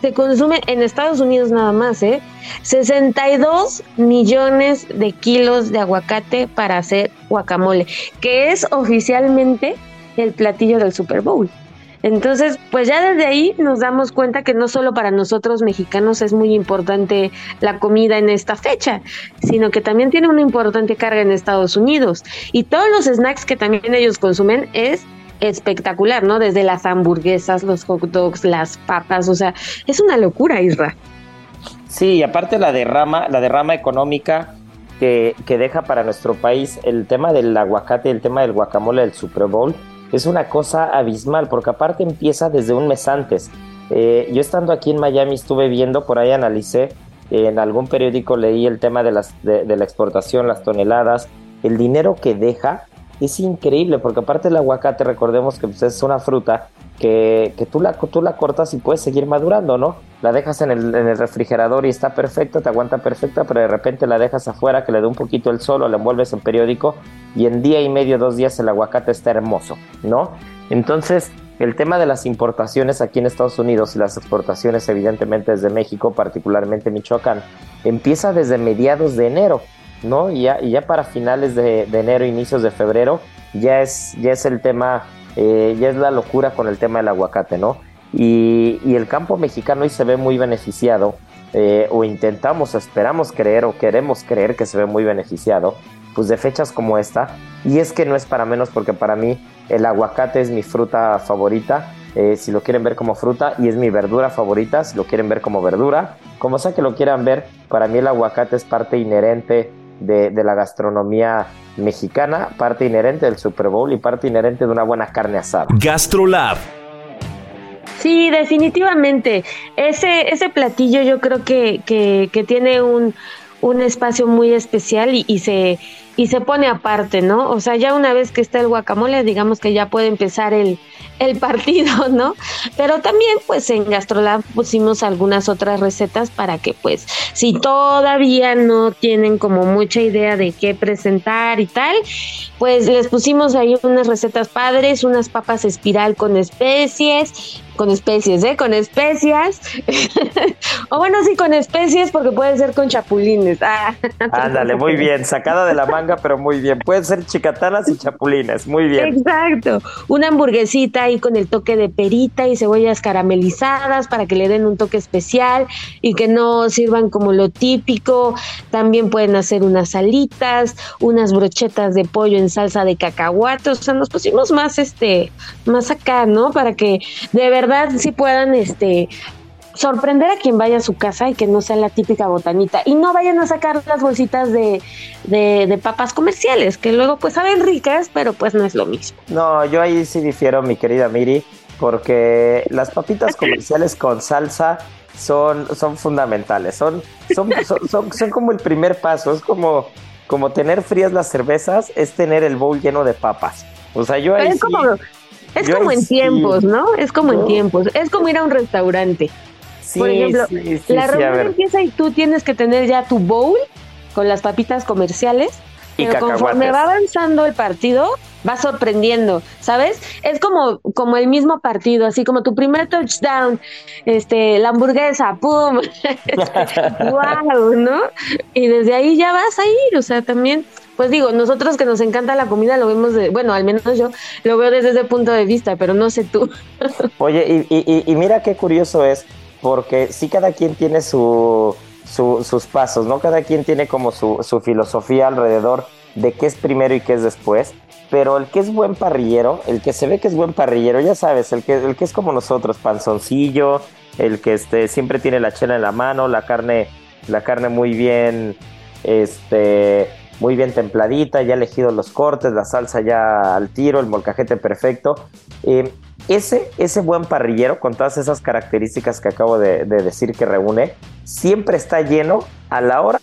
se consume en Estados Unidos nada más, ¿eh? 62 millones de kilos de aguacate para hacer guacamole, que es oficialmente el platillo del Super Bowl. Entonces, pues ya desde ahí nos damos cuenta que no solo para nosotros mexicanos es muy importante la comida en esta fecha, sino que también tiene una importante carga en Estados Unidos. Y todos los snacks que también ellos consumen es espectacular, ¿no? Desde las hamburguesas, los hot dogs, las papas, o sea, es una locura, Isra. Sí, aparte la derrama, la derrama económica que, que deja para nuestro país el tema del aguacate, el tema del guacamole del Super Bowl, es una cosa abismal, porque aparte empieza desde un mes antes. Eh, yo estando aquí en Miami estuve viendo, por ahí analicé, en algún periódico leí el tema de, las, de, la exportación, las toneladas, el dinero que deja es increíble, porque aparte el aguacate, recordemos que pues, es una fruta que, tú, la, tú la cortas y puedes seguir madurando, ¿no? La dejas en el, refrigerador y está perfecta, te aguanta perfecta, pero de repente la dejas afuera, que le dé un poquito el sol o la envuelves en periódico y en día y medio, dos días el aguacate está hermoso, ¿no? Entonces, el tema de las importaciones aquí en Estados Unidos y las exportaciones evidentemente desde México, particularmente Michoacán, empieza desde mediados de enero, ¿no? Y ya, y ya para finales de, de enero, inicios de febrero, ya es, ya es el tema eh, ya es la locura con el tema del aguacate, ¿no? Y, el campo mexicano hoy se ve muy beneficiado, eh, o intentamos, esperamos creer, o queremos creer que se ve muy beneficiado, pues de fechas como esta. Y es que no es para menos porque para mí el aguacate es mi fruta favorita, eh, si lo quieren ver como fruta, y es mi verdura favorita, si lo quieren ver como verdura. Como sea que lo quieran ver, para mí el aguacate es parte inherente de, de la gastronomía mexicana, parte inherente del Super Bowl y parte inherente de una buena carne asada. Gastrolab. Sí, definitivamente. Ese, ese platillo yo creo que, que, que tiene un, un espacio muy especial y, se y se pone aparte, ¿no? O sea, ya una vez que está el guacamole, digamos que ya puede empezar el, el partido, ¿no? Pero también, pues en Gastrolab pusimos algunas otras recetas para que, pues, si todavía no tienen como mucha idea de qué presentar y tal, pues les pusimos ahí unas recetas padres, unas papas espiral con especies, con especies, ¿eh? Con especias. o bueno, sí, con especies porque puede ser con chapulines. Ah. Ándale, muy bien, sacada de la manga, pero muy bien. Pueden ser chicatanas y chapulines, muy bien. Exacto. Una hamburguesita ahí con el toque de perita y cebollas caramelizadas para que le den un toque especial y que no sirvan como lo típico. También pueden hacer unas alitas, unas brochetas de pollo en salsa de cacahuate. O sea, nos pusimos más este, más acá, ¿no? Para que de verdad sí puedan este sorprender a quien vaya a su casa y que no sea la típica botanita. Y no vayan a sacar las bolsitas de, de, papas comerciales, que luego pues saben ricas, pero pues no es lo mismo. No, yo ahí sí difiero, mi querida Miri, porque las papitas comerciales con salsa son, son fundamentales, son, son, son, son, como el primer paso, es como, como tener frías las cervezas, es tener el bowl lleno de papas. O sea, yo ahí sí... Es como en tiempos, ¿no? Es como en tiempos. Es como ir a un restaurante. Por ejemplo, la reunión empieza y tú tienes que tener ya tu bowl con las papitas comerciales. Y pero conforme va avanzando el partido, va sorprendiendo, ¿sabes? Es como, como el mismo partido, así como tu primer touchdown, este, la hamburguesa, ¡pum! wow, ¿no? Y desde ahí ya vas a ir, o sea, también pues digo, nosotros que nos encanta la comida lo vemos de, bueno, al menos yo lo veo desde ese punto de vista, pero no sé tú. Oye, y, mira qué curioso es, porque sí cada quien tiene su, sus pasos, ¿no? Cada quien tiene como su, su filosofía alrededor de qué es primero y qué es después pero el que es buen parrillero, el que se ve que es buen parrillero, ya sabes, el que, el que es como nosotros, panzoncillo, el que este, siempre tiene la chela en la mano, la carne, la carne muy bien, este, muy bien templadita, ya elegido los cortes, la salsa ya al tiro, el molcajete perfecto. Eh, ese, ese buen parrillero, con todas esas características que acabo de, de decir que reúne, siempre está lleno a la hora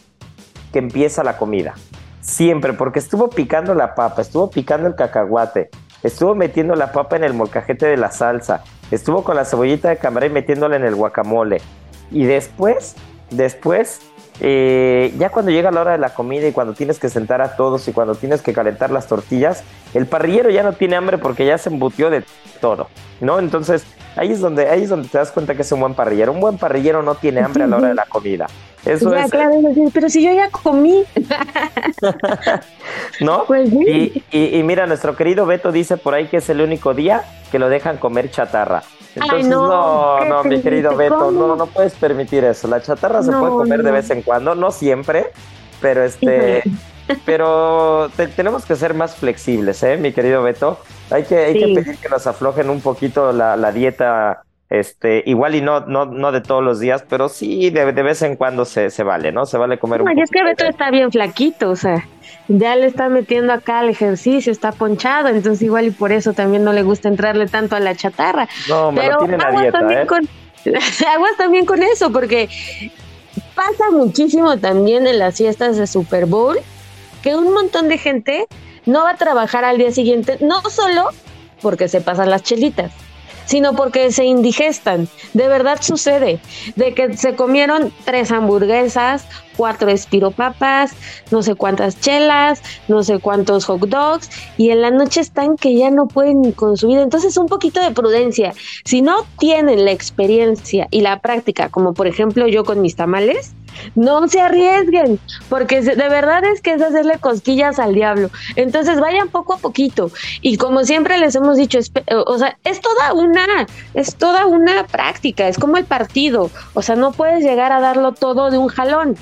que empieza la comida. Siempre, porque estuvo picando la papa, estuvo picando el cacahuate, estuvo metiendo la papa en el molcajete de la salsa, estuvo con la cebollita de camaray metiéndola en el guacamole. Y después, después, eh, ya cuando llega la hora de la comida y cuando tienes que sentar a todos y cuando tienes que calentar las tortillas, el parrillero ya no tiene hambre porque ya se embutió de todo, ¿no? Entonces, ahí es donde, ahí es donde te das cuenta que es un buen parrillero. Un buen parrillero no tiene hambre a la hora de la comida. Eso ya, claro, pero si yo ya comí. ¿No? Pues sí. y, mira, nuestro querido Beto dice por ahí que es el único día que lo dejan comer chatarra. Entonces, no, no, mi querido Beto, no, no puedes permitir eso. La chatarra se puede comer de vez en cuando, no siempre, pero este, pero tenemos que ser más flexibles, ¿eh, mi querido Beto? Hay que, hay que pedir que nos aflojen un poquito la, la dieta este, igual y no, no, no de todos los días, pero sí de, de vez en cuando se, se, vale, ¿no? Se vale comer no, un y es que Beto está bien flaquito, o sea, ya le está metiendo acá al ejercicio, está ponchado, entonces igual y por eso también no le gusta entrarle tanto a la chatarra. No, me pero lo tiene aguas también ¿eh? con aguas también con eso, porque pasa muchísimo también en las fiestas de Super Bowl que un montón de gente no va a trabajar al día siguiente, no solo porque se pasan las chelitas, sino porque se indigestan. De verdad sucede, de que se comieron tres hamburguesas, cuatro espiropapas, no sé cuántas chelas, no sé cuántos hot dogs, y en la noche están que ya no pueden consumir. Entonces, un poquito de prudencia. Si no tienen la experiencia y la práctica, como por ejemplo yo con mis tamales, no se arriesguen, porque de verdad es que es hacerle cosquillas al diablo. Entonces vayan poco a poquito. Y como siempre les hemos dicho, o sea, es toda una, es toda una práctica, es como el partido. O sea, no puedes llegar a darlo todo de un jalón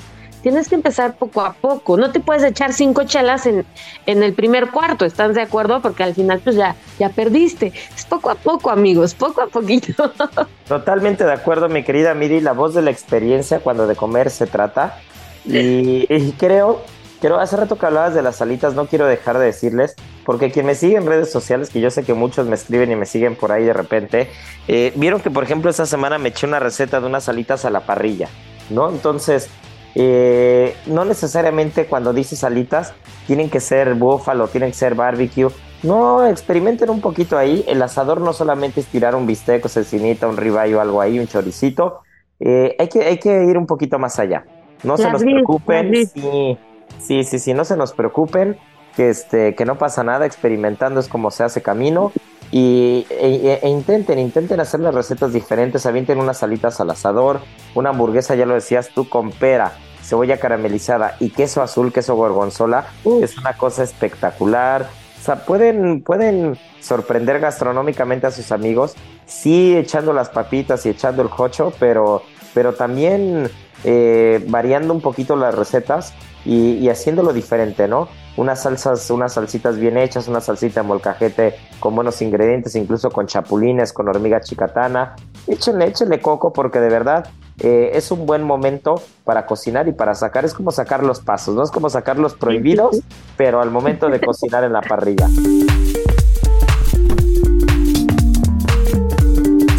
tienes que empezar poco a poco. No te puedes echar cinco chelas en, en el primer cuarto, ¿estás de acuerdo? Porque al final pues ya, ya perdiste. Es poco a poco, amigos, poco a poquito. Totalmente de acuerdo, mi querida Miri, la voz de la experiencia cuando de comer se trata. Y, creo, creo, hace rato que hablabas de las salitas, no quiero dejar de decirles, porque quien me sigue en redes sociales, que yo sé que muchos me escriben y me siguen por ahí de repente, eh, vieron que por ejemplo esta semana me eché una receta de unas salitas a la parrilla, ¿no? Entonces, eh, no necesariamente cuando dices alitas tienen que ser búfalo, tienen que ser barbecue. No, experimenten un poquito ahí. El asador no solamente es tirar un bistec o cecinita, un ribeye o algo ahí, un choricito. Eh, hay, que, hay que ir un poquito más allá. No se nos preocupen. Sí, sí, sí, sí, no se nos preocupen. Que, este, que no pasa nada, experimentando es como se hace camino. Y, e, e, intenten, intenten hacer las recetas diferentes, avienten unas salitas al asador, una hamburguesa, ya lo decías tú, con pera, cebolla caramelizada y queso azul, queso gorgonzola, es una cosa espectacular. O sea, pueden, pueden sorprender gastronómicamente a sus amigos, sí echando las papitas y echando el cocho, pero, pero también eh, variando un poquito las recetas y, y haciéndolo diferente, ¿no? Unas salsas, unas salsitas bien hechas, una salsita de molcajete con buenos ingredientes, incluso con chapulines, con hormiga chicatana. Échenle, échenle coco porque de verdad eh, es un buen momento para cocinar y para sacar. Es como sacar los pasos, no es como sacar los prohibidos, pero al momento de cocinar en la parrilla.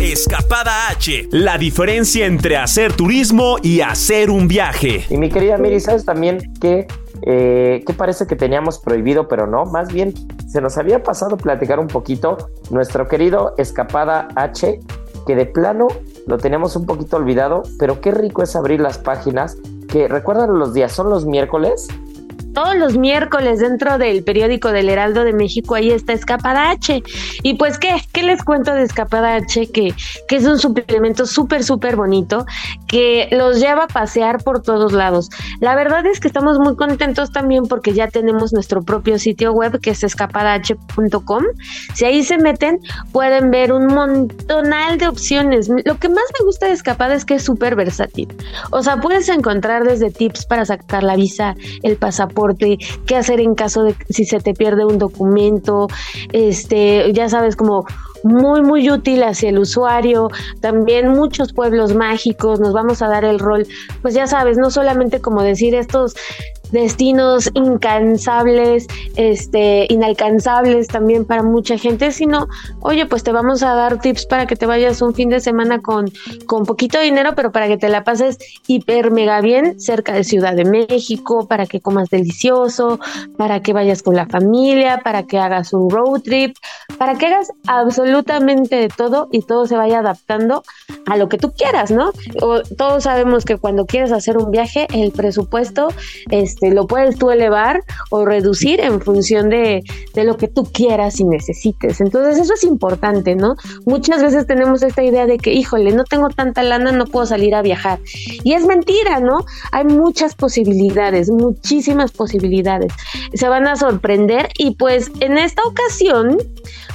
Escapada H, la diferencia entre hacer turismo y hacer un viaje. Y mi querida Miri, ¿sabes también que eh, que parece que teníamos prohibido, pero no, más bien se nos había pasado platicar un poquito nuestro querido Escapada H, que de plano lo teníamos un poquito olvidado, pero qué rico es abrir las páginas, que recuerdan los días, son los miércoles, todos los miércoles dentro del periódico del Heraldo de México, ahí está Escapada H. Y pues, ¿qué? ¿Qué les cuento de Escapada H? Que, que es un suplemento súper, súper bonito que los lleva a pasear por todos lados. La verdad es que estamos muy contentos también porque ya tenemos nuestro propio sitio web que es escapadah.com. Si ahí se meten, pueden ver un montonal de opciones. Lo que más me gusta de Escapada es que es súper versátil. O sea, puedes encontrar desde tips para sacar la visa, el pasaporte, qué hacer en caso de si se te pierde un documento, este, ya sabes, como muy, muy útil hacia el usuario. También muchos pueblos mágicos, nos vamos a dar el rol, pues ya sabes, no solamente como decir estos destinos incansables, este, inalcanzables también para mucha gente, sino, oye, pues te vamos a dar tips para que te vayas un fin de semana con, con poquito dinero, pero para que te la pases hiper mega bien cerca de Ciudad de México, para que comas delicioso, para que vayas con la familia, para que hagas un road trip, para que hagas absolutamente de todo y todo se vaya adaptando a lo que tú quieras, ¿no? O, todos sabemos que cuando quieres hacer un viaje, el presupuesto, este, este, lo puedes tú elevar o reducir en función de, de, lo que tú quieras y necesites. Entonces eso es importante, ¿no? Muchas veces tenemos esta idea de que, híjole, no tengo tanta lana, no puedo salir a viajar. Y es mentira, ¿no? Hay muchas posibilidades, muchísimas posibilidades. Se van a sorprender y pues en esta ocasión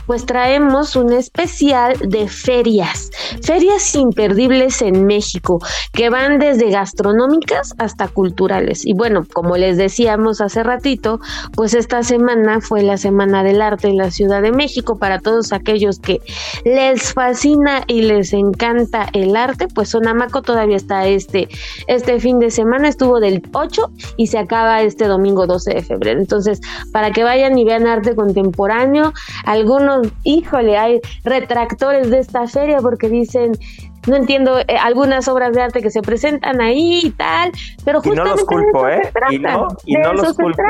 pues traemos un especial de ferias, ferias imperdibles en México, que van desde gastronómicas hasta culturales. Y bueno, como les decíamos hace ratito, pues esta semana fue la Semana del Arte en la Ciudad de México para todos aquellos que les fascina y les encanta el arte, pues Sonamaco todavía está este, este fin de semana, estuvo del 8 y se acaba este domingo 12 de febrero. Entonces, para que vayan y vean arte contemporáneo, algunos híjole, hay retractores de esta feria porque dicen, no entiendo eh, algunas obras de arte que se presentan ahí y tal, pero justamente y no los culpo, ¿eh? y no, y no los culpo.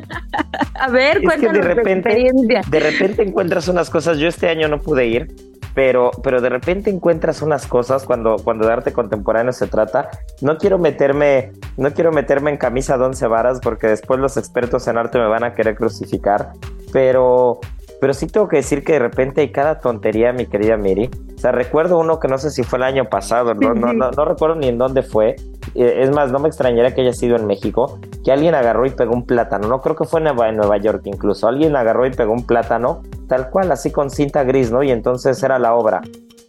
A ver, cuéntanos de repente, de repente encuentras unas cosas. Yo este año no pude ir, pero, pero de repente encuentras unas cosas cuando, cuando de arte contemporáneo se trata. No quiero meterme, no quiero meterme en camisa de once varas porque después los expertos en arte me van a querer crucificar. Pero pero sí tengo que decir que de repente hay cada tontería, mi querida Miri. O sea, recuerdo uno que no sé si fue el año pasado, no, no, no, no recuerdo ni en dónde fue. Eh, es más, no me extrañaría que haya sido en México, que alguien agarró y pegó un plátano. No creo que fue en Nueva, York incluso. Alguien agarró y pegó un plátano, tal cual, así con cinta gris, ¿no? Y entonces era la obra.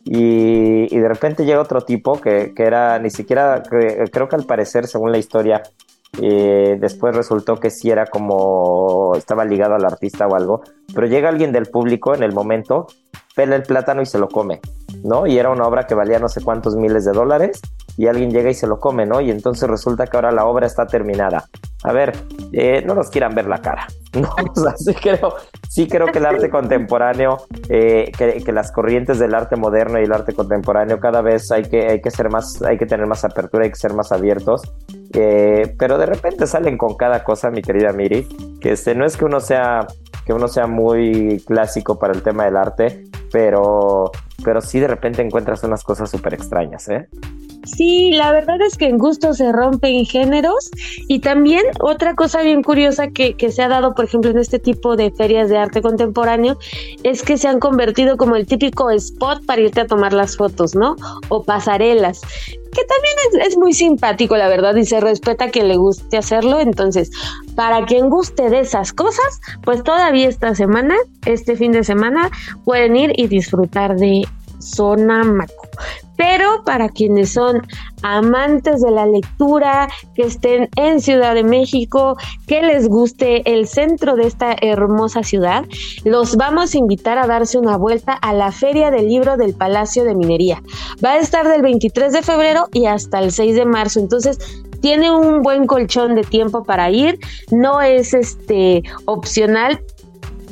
Y, de repente llega otro tipo que, que era ni siquiera, creo que al parecer, según la historia, eh, después resultó que sí era como estaba ligado al artista o algo, pero llega alguien del público en el momento, pela el plátano y se lo come, ¿no? Y era una obra que valía no sé cuántos miles de dólares y alguien llega y se lo come, ¿no? Y entonces resulta que ahora la obra está terminada. A ver, eh, no nos quieran ver la cara, ¿no? O sea, sí creo, sí creo que el arte contemporáneo, eh, que, que, las corrientes del arte moderno y el arte contemporáneo cada vez hay que, hay que ser más, hay que tener más apertura, hay que ser más abiertos eh, pero de repente salen con cada cosa, mi querida Miri, que este, no es que uno sea que uno sea muy clásico para el tema del arte, pero, pero sí de repente encuentras unas cosas súper extrañas, ¿eh? Sí, la verdad es que en gusto se rompen géneros y también otra cosa bien curiosa que, que, se ha dado, por ejemplo, en este tipo de ferias de arte contemporáneo, es que se han convertido como el típico spot para irte a tomar las fotos, ¿no? O pasarelas, que también es, es muy simpático, la verdad, y se respeta que le guste hacerlo. Entonces, para quien guste de esas cosas, pues todavía esta semana, este fin de semana, pueden ir y disfrutar de Zona Maco. Pero para quienes son amantes de la lectura, que estén en Ciudad de México, que les guste el centro de esta hermosa ciudad, los vamos a invitar a darse una vuelta a la Feria del Libro del Palacio de Minería. Va a estar del 23 de febrero y hasta el 6 de marzo. Entonces, tiene un buen colchón de tiempo para ir, no es este opcional,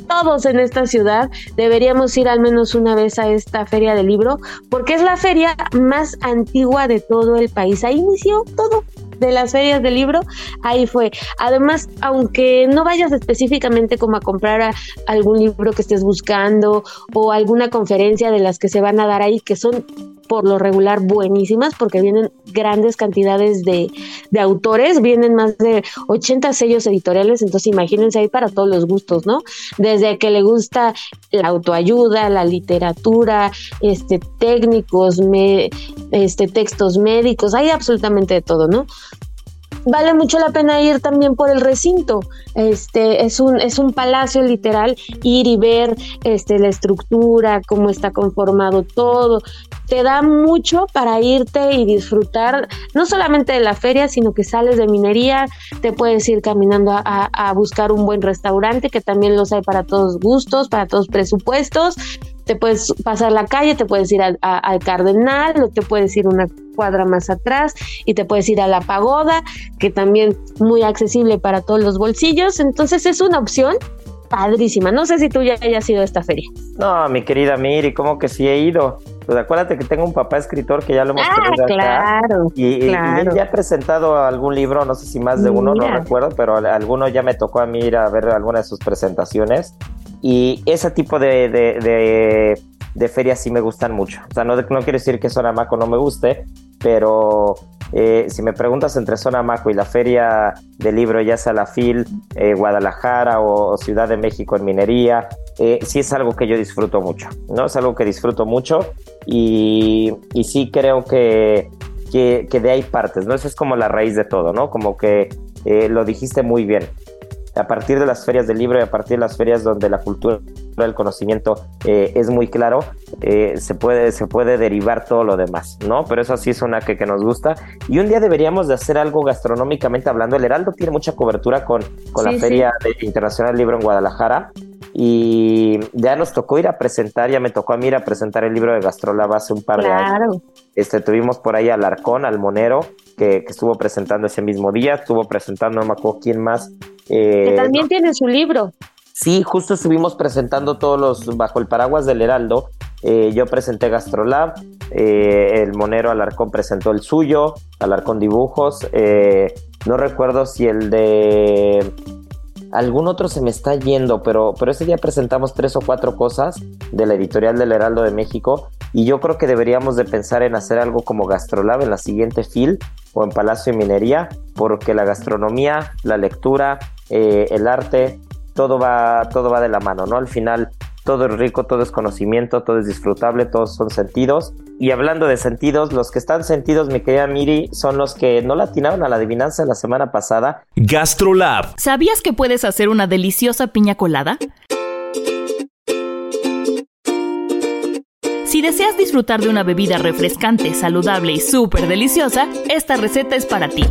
todos en esta ciudad deberíamos ir al menos una vez a esta feria del libro, porque es la feria más antigua de todo el país. Ahí inició todo de las ferias del libro, ahí fue. Además, aunque no vayas específicamente como a comprar algún libro que estés buscando o alguna conferencia de las que se van a dar ahí, que son por lo regular buenísimas porque vienen grandes cantidades de, de autores, vienen más de 80 sellos editoriales, entonces imagínense ahí para todos los gustos, ¿no? Desde que le gusta la autoayuda, la literatura, este, técnicos, me, este, textos médicos, hay absolutamente de todo, ¿no? Vale mucho la pena ir también por el recinto. Este es un es un palacio literal ir y ver este la estructura, cómo está conformado todo. Te da mucho para irte y disfrutar no solamente de la feria, sino que sales de minería, te puedes ir caminando a, a buscar un buen restaurante que también los hay para todos gustos, para todos presupuestos te puedes pasar la calle, te puedes ir al, Cardenal, o te puedes ir una cuadra más atrás y te puedes ir a la pagoda, que también muy accesible para todos los bolsillos. Entonces es una opción padrísima. No sé si tú ya hayas ido a esta feria. No, mi querida Miri, ¿cómo que sí he ido? Pues acuérdate que tengo un papá escritor que ya lo hemos ah, tenido claro, acá. Y, claro. y, ya ha presentado algún libro, no sé si más de uno, no recuerdo, pero alguno ya me tocó a mí ir a ver alguna de sus presentaciones. Y ese tipo de, de, ferias sí me gustan mucho. O sea, no, no quiero decir que Zona Maco no me guste, pero eh, si me preguntas entre Zona Maco y la feria del libro, ya sea la FIL, eh, Guadalajara o, Ciudad de México en minería, eh, sí es algo que yo disfruto mucho, ¿no? Es algo que disfruto mucho y, y sí creo que, que, que, de ahí partes, ¿no? Esa es como la raíz de todo, ¿no? Como que lo dijiste muy bien a partir de las ferias del libro y a partir de las ferias donde la cultura del conocimiento eh, es muy claro, eh, se, puede, se puede derivar todo lo demás, ¿no? Pero eso sí es una que, que, nos gusta. Y un día deberíamos de hacer algo gastronómicamente hablando. El Heraldo tiene mucha cobertura con, con la Feria Internacional del Libro en Guadalajara. Y ya nos tocó ir a presentar, ya me tocó a mí ir a presentar el libro de Gastrolab hace un par de años. Este, tuvimos por ahí al Arcón, al Monero, que, que, estuvo presentando ese mismo día, estuvo presentando, no me acuerdo quién más, eh, que también tiene su libro. Sí, justo estuvimos presentando todos los bajo el paraguas del Heraldo. Eh, yo presenté Gastrolab, eh, el Monero Alarcón presentó el suyo, Alarcón Dibujos. no recuerdo si el de algún otro se me está yendo, pero, pero ese día presentamos tres o cuatro cosas de la editorial del Heraldo de México y yo creo que deberíamos de pensar en hacer algo como Gastrolab en la siguiente FIL o en Palacio de Minería, porque la gastronomía, la lectura, eh, el arte, todo va, todo va de la mano, ¿no? Al final todo es rico, todo es conocimiento, todo es disfrutable, todos son sentidos. Y hablando de sentidos, los que están sentidos, mi querida Miri, son los que no latinaron a la adivinanza la semana pasada. Gastrolab. ¿Sabías que puedes hacer una deliciosa piña colada? Si deseas disfrutar de una bebida refrescante, saludable y súper deliciosa, esta receta es para ti.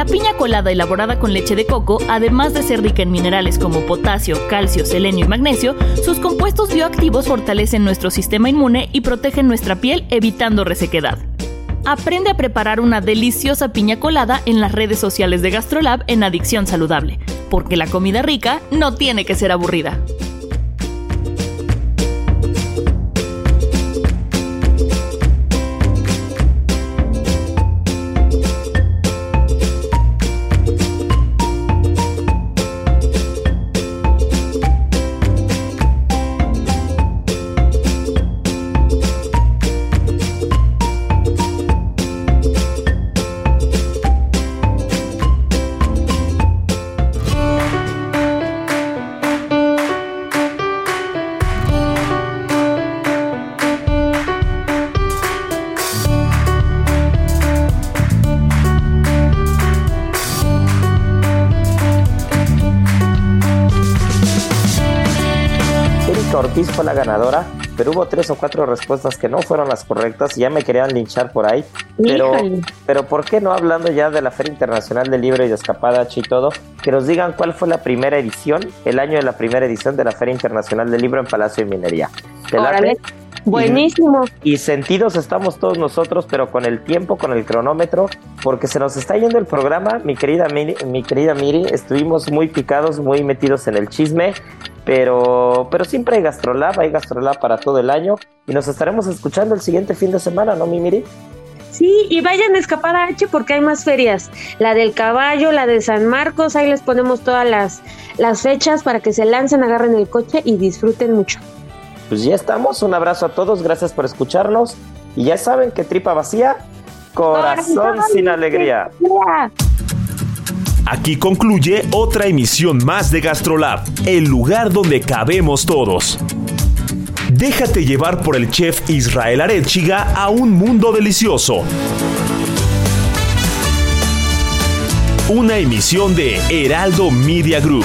La piña colada elaborada con leche de coco, además de ser rica en minerales como potasio, calcio, selenio y magnesio, sus compuestos bioactivos fortalecen nuestro sistema inmune y protegen nuestra piel evitando resequedad. Aprende a preparar una deliciosa piña colada en las redes sociales de GastroLab en Adicción Saludable, porque la comida rica no tiene que ser aburrida. Ganadora, pero hubo tres o cuatro respuestas que no fueron las correctas y ya me querían linchar por ahí. Pero, pero ¿por qué no hablando ya de la Feria Internacional del Libro y de Escapadachi y todo? Que nos digan cuál fue la primera edición, el año de la primera edición de la Feria Internacional del Libro en Palacio de Minería. Buenísimo. Y, sentidos estamos todos nosotros, pero con el tiempo, con el cronómetro, porque se nos está yendo el programa, mi querida Miri, mi querida Miri, estuvimos muy picados, muy metidos en el chisme, pero, pero siempre hay Gastrolab, hay Gastrolab para todo el año, y nos estaremos escuchando el siguiente fin de semana, ¿no, mi Miri? Sí, y vayan a escapar a H porque hay más ferias. La del caballo, la de San Marcos, ahí les ponemos todas las, las fechas para que se lancen, agarren el coche y disfruten mucho pues ya estamos. Un abrazo a todos, gracias por escucharnos Y ya saben que tripa vacía, corazón, sin alegría. Aquí concluye otra emisión más de GastroLab, el lugar donde cabemos todos. Déjate llevar por el chef Israel Arechiga a un mundo delicioso. Una emisión de Heraldo Media Group.